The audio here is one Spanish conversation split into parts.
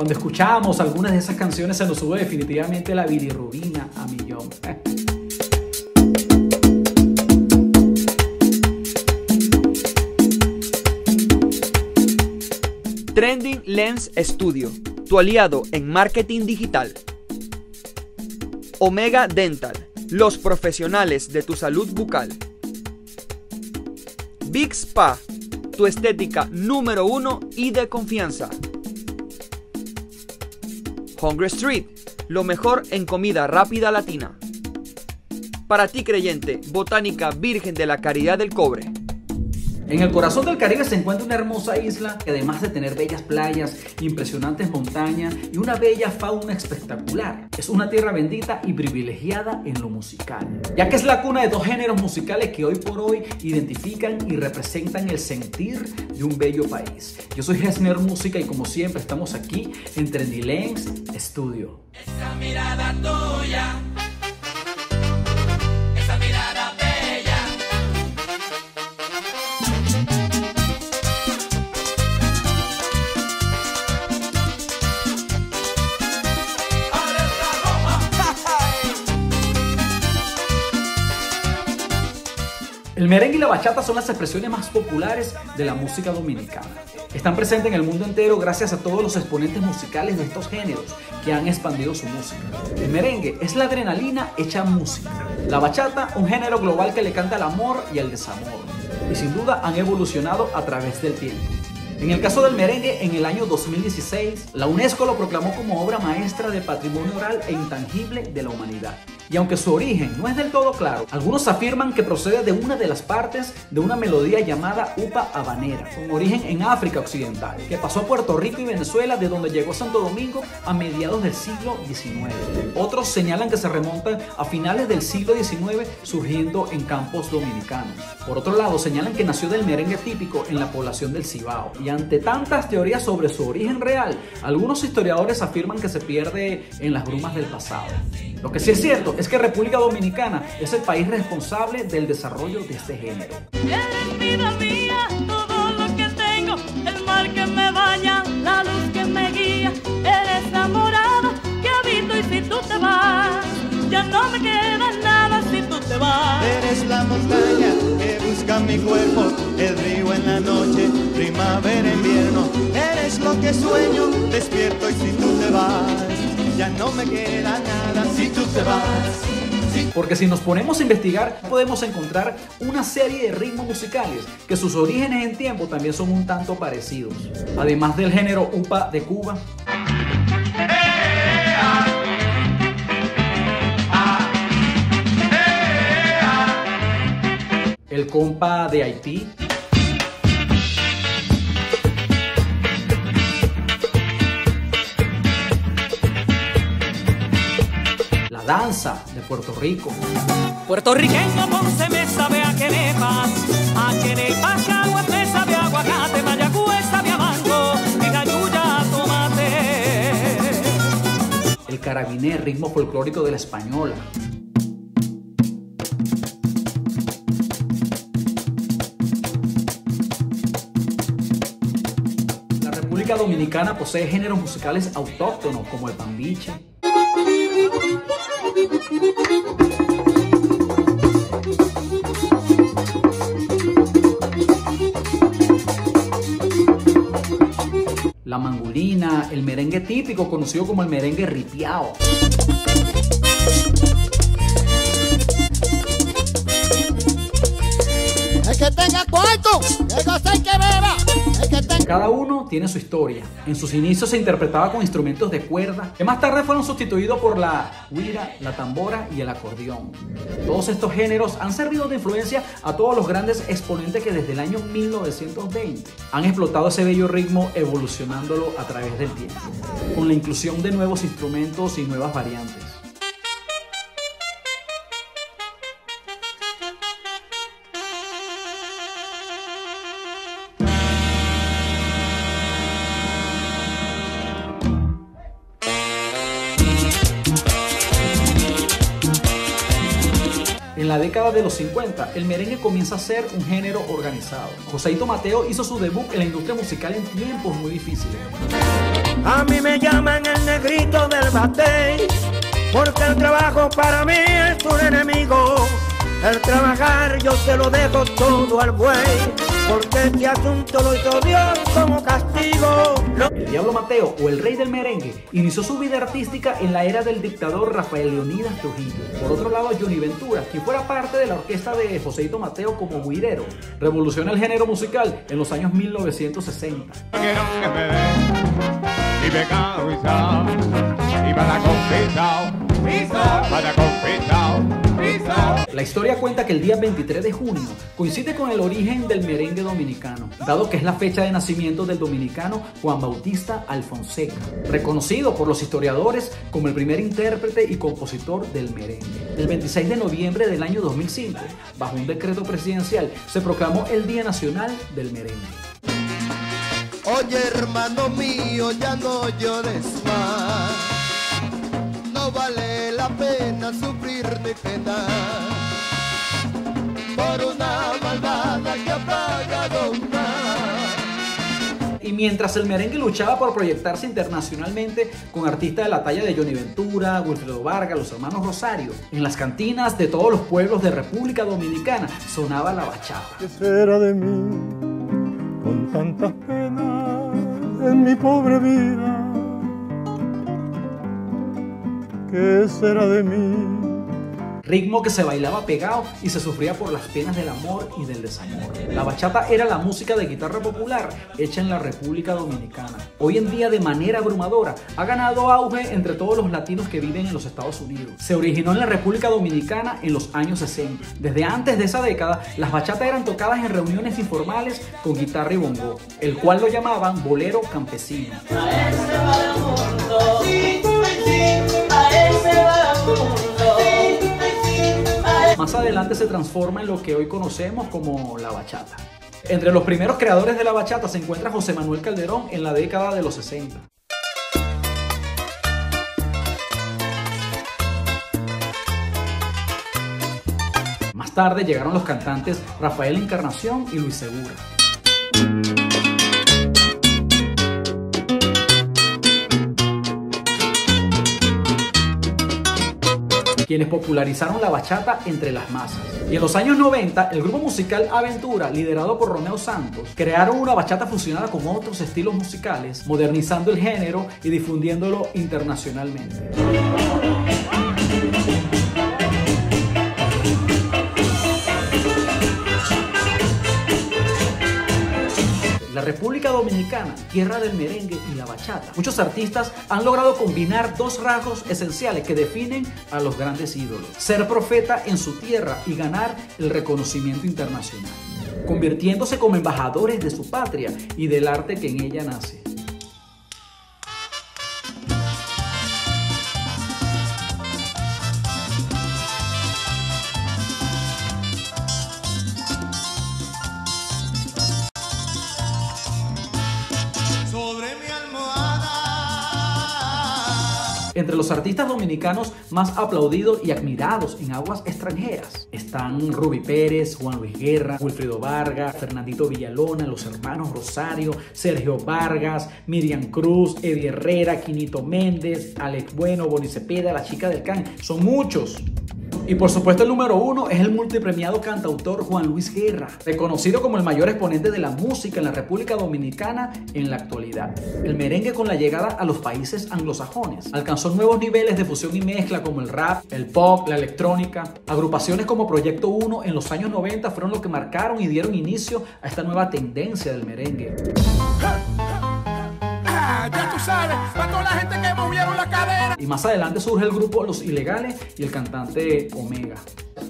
Cuando escuchamos algunas de esas canciones se nos sube definitivamente la bilirrubina a millón. Trending Lens Studio, tu aliado en marketing digital. Omega Dental, los profesionales de tu salud bucal. Big Spa, tu estética número uno y de confianza. Hungry Street, lo mejor en comida rápida latina. Para ti creyente, Botánica Virgen de la Caridad del Cobre. En el corazón del Caribe se encuentra una hermosa isla que además de tener bellas playas, impresionantes montañas y una bella fauna espectacular, es una tierra bendita y privilegiada en lo musical, ya que es la cuna de dos géneros musicales que hoy por hoy identifican y representan el sentir de un bello país. Yo soy Hesner Música y como siempre estamos aquí en Trendy Lens Studio. Esa mirada El merengue y la bachata son las expresiones más populares de la música dominicana. Están presentes en el mundo entero gracias a todos los exponentes musicales de estos géneros que han expandido su música. El merengue es la adrenalina hecha música. La bachata, un género global que le canta al amor y al desamor. Y sin duda han evolucionado a través del tiempo. En el caso del merengue, en el año 2016, la UNESCO lo proclamó como obra maestra de patrimonio oral e intangible de la humanidad y aunque su origen no es del todo claro, algunos afirman que procede de una de las partes de una melodía llamada upa habanera, con origen en África Occidental, que pasó a Puerto Rico y Venezuela, de donde llegó Santo Domingo a mediados del siglo XIX. Otros señalan que se remonta a finales del siglo XIX, surgiendo en campos dominicanos. Por otro lado, señalan que nació del merengue típico en la población del Cibao. Y ante tantas teorías sobre su origen real, algunos historiadores afirman que se pierde en las brumas del pasado. Lo que sí es cierto es que República Dominicana es el país responsable del desarrollo de este género. Eres vida mía, todo lo que tengo, el mar que me baña, la luz que me guía, eres la morada que habito y si tú te vas, ya no me queda nada si tú te vas. Eres la montaña que busca mi cuerpo, el río en la noche, primavera, invierno, eres lo que sueño, despierto y si tú te vas ya no me queda nada si tú te vas. Porque si nos ponemos a investigar, podemos encontrar una serie de ritmos musicales que sus orígenes en tiempo también son un tanto parecidos. Además del género UPA de Cuba. El compa de Haití. Danza de Puerto Rico. Puertorriqueño Ponce me sabe a quenepas, a quenepas agua me sabe a aguacate, mayagüez sabe a mango y galluya tomate. El carabiné, ritmo folclórico de la española. La República Dominicana posee géneros musicales autóctonos como el pambiche, la mangulina, el merengue típico conocido como el merengue ripiao. El que tenga cuarto, el que beba. Cada uno tiene su historia. En sus inicios se interpretaba con instrumentos de cuerda, que más tarde fueron sustituidos por la huira, la tambora y el acordeón. Todos estos géneros han servido de influencia a todos los grandes exponentes que desde el año 1920 han explotado ese bello ritmo evolucionándolo a través del tiempo, con la inclusión de nuevos instrumentos y nuevas variantes. La década de los 50, el merengue comienza a ser un género organizado. Joséito Mateo hizo su debut en la industria musical en tiempos muy difíciles. A mí me llama sálvate, porque el trabajo para mí es un enemigo. El trabajar yo se lo dejo todo al buey, porque este asunto lo hizo Dios como castigo. El Diablo Mateo o el Rey del Merengue inició su vida artística en la era del dictador Rafael Leonidas Trujillo. Por otro lado, Johnny Ventura, quien fuera parte de la orquesta de Joseito Mateo como guirero, revoluciona el género musical en los años 1960. Quiero que me den y pecado y sal y para confesar, para confesar, La historia cuenta que el día 23 de junio coincide con el origen del merengue dominicano, dado que es la fecha de nacimiento del dominicano Juan Bautista Alfonseca, reconocido por los historiadores como el primer intérprete y compositor del merengue. El 26 de noviembre del año 2005, bajo un decreto presidencial, se proclamó el Día Nacional del Merengue. Oye hermano mío, ya no llores más. La pena sufrir ni penar por una malvada que ha pagado más. Y mientras el merengue luchaba por proyectarse internacionalmente con artistas de la talla de Johnny Ventura, Wilfredo Vargas, los hermanos Rosario, en las cantinas de todos los pueblos de República Dominicana sonaba la bachata. ¿Qué será de mí con tantas penas en mi pobre vida? ¿Qué será de mí? Ritmo que se bailaba pegado y se sufría por las penas del amor y del desamor. La bachata era la música de guitarra popular hecha en la República Dominicana. Hoy en día de manera abrumadora ha ganado auge entre todos los latinos que viven en los Estados Unidos. Se originó en la República Dominicana en los años 60. Desde antes de esa década, las bachatas eran tocadas en reuniones informales con guitarra y bongo, el cual lo llamaban bolero campesino. Adelante se transforma en lo que hoy conocemos como la bachata. Entre los primeros creadores de la bachata se encuentra José Manuel Calderón en la década de los 60. Más tarde llegaron los cantantes Rafael Encarnación y Luis Segura. Quienes popularizaron la bachata entre las masas. Y en los años 90, el grupo musical Aventura, liderado por Romeo Santos, crearon una bachata fusionada con otros estilos musicales, modernizando el género y difundiéndolo internacionalmente. La República Dominicana, tierra del merengue y la bachata. Muchos artistas han logrado combinar dos rasgos esenciales que definen a los grandes ídolos. Ser profeta en su tierra y ganar el reconocimiento internacional, convirtiéndose como embajadores de su patria y del arte que en ella nace. Entre los artistas dominicanos más aplaudidos y admirados en aguas extranjeras están Ruby Pérez, Juan Luis Guerra, Wilfrido Vargas, Fernandito Villalona, los hermanos Rosario, Sergio Vargas, Miriam Cruz, Eddie Herrera, Quinito Méndez, Alex Bueno, Boni Cepeda, la chica del can. Son muchos. Y por supuesto el número uno es el multipremiado cantautor Juan Luis Guerra, reconocido como el mayor exponente de la música en la República Dominicana en la actualidad. El merengue con la llegada a los países anglosajones alcanzó nuevos niveles de fusión y mezcla como el rap, el pop, la electrónica. Agrupaciones como Proyecto 1 en los años 90 fueron los que marcaron y dieron inicio a esta nueva tendencia del merengue. Ya tú sabes, para toda la gente que movieron. Y más adelante surge el grupo Los Ilegales y el cantante Omega.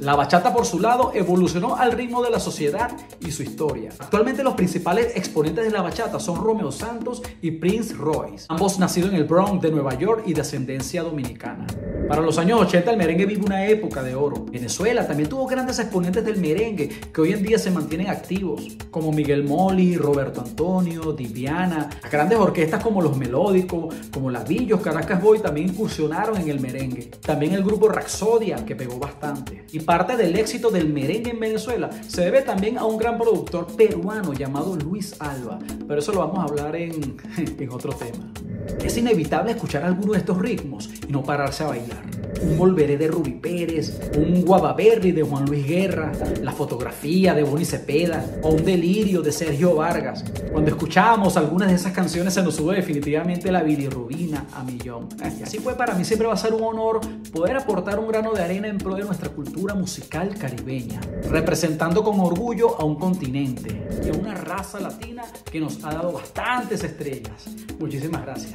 La bachata por su lado evolucionó al ritmo de la sociedad y su historia. Actualmente los principales exponentes de la bachata son Romeo Santos y Prince Royce, ambos nacidos en el Bronx de Nueva York y de ascendencia dominicana. Para los años 80 el merengue vive una época de oro. Venezuela también tuvo grandes exponentes del merengue que hoy en día se mantienen activos, como Miguel Moli, Roberto Antonio, Diviana. Grandes orquestas como Los Melódicos, como Lavillos, Caracas Boy también incursionaron en el merengue. También el grupo Raxodia, que pegó bastante. Y parte del éxito del merengue en Venezuela se debe también a un gran productor peruano llamado Luis Alba. Pero eso lo vamos a hablar en, en otro tema. Es inevitable escuchar alguno de estos ritmos y no pararse a bailar. Un Volveré de Ruby Pérez, un Guavaberry de Juan Luis Guerra, la fotografía de Bonnie Cepeda o un Delirio de Sergio Vargas. Cuando escuchamos algunas de esas canciones se nos sube definitivamente la bilirrubina a millón. Y así fue para mí siempre va a ser un honor poder aportar un grano de arena en pro de nuestra cultura musical caribeña, representando con orgullo a un continente y a una raza latina que nos ha dado bastantes estrellas. Muchísimas gracias.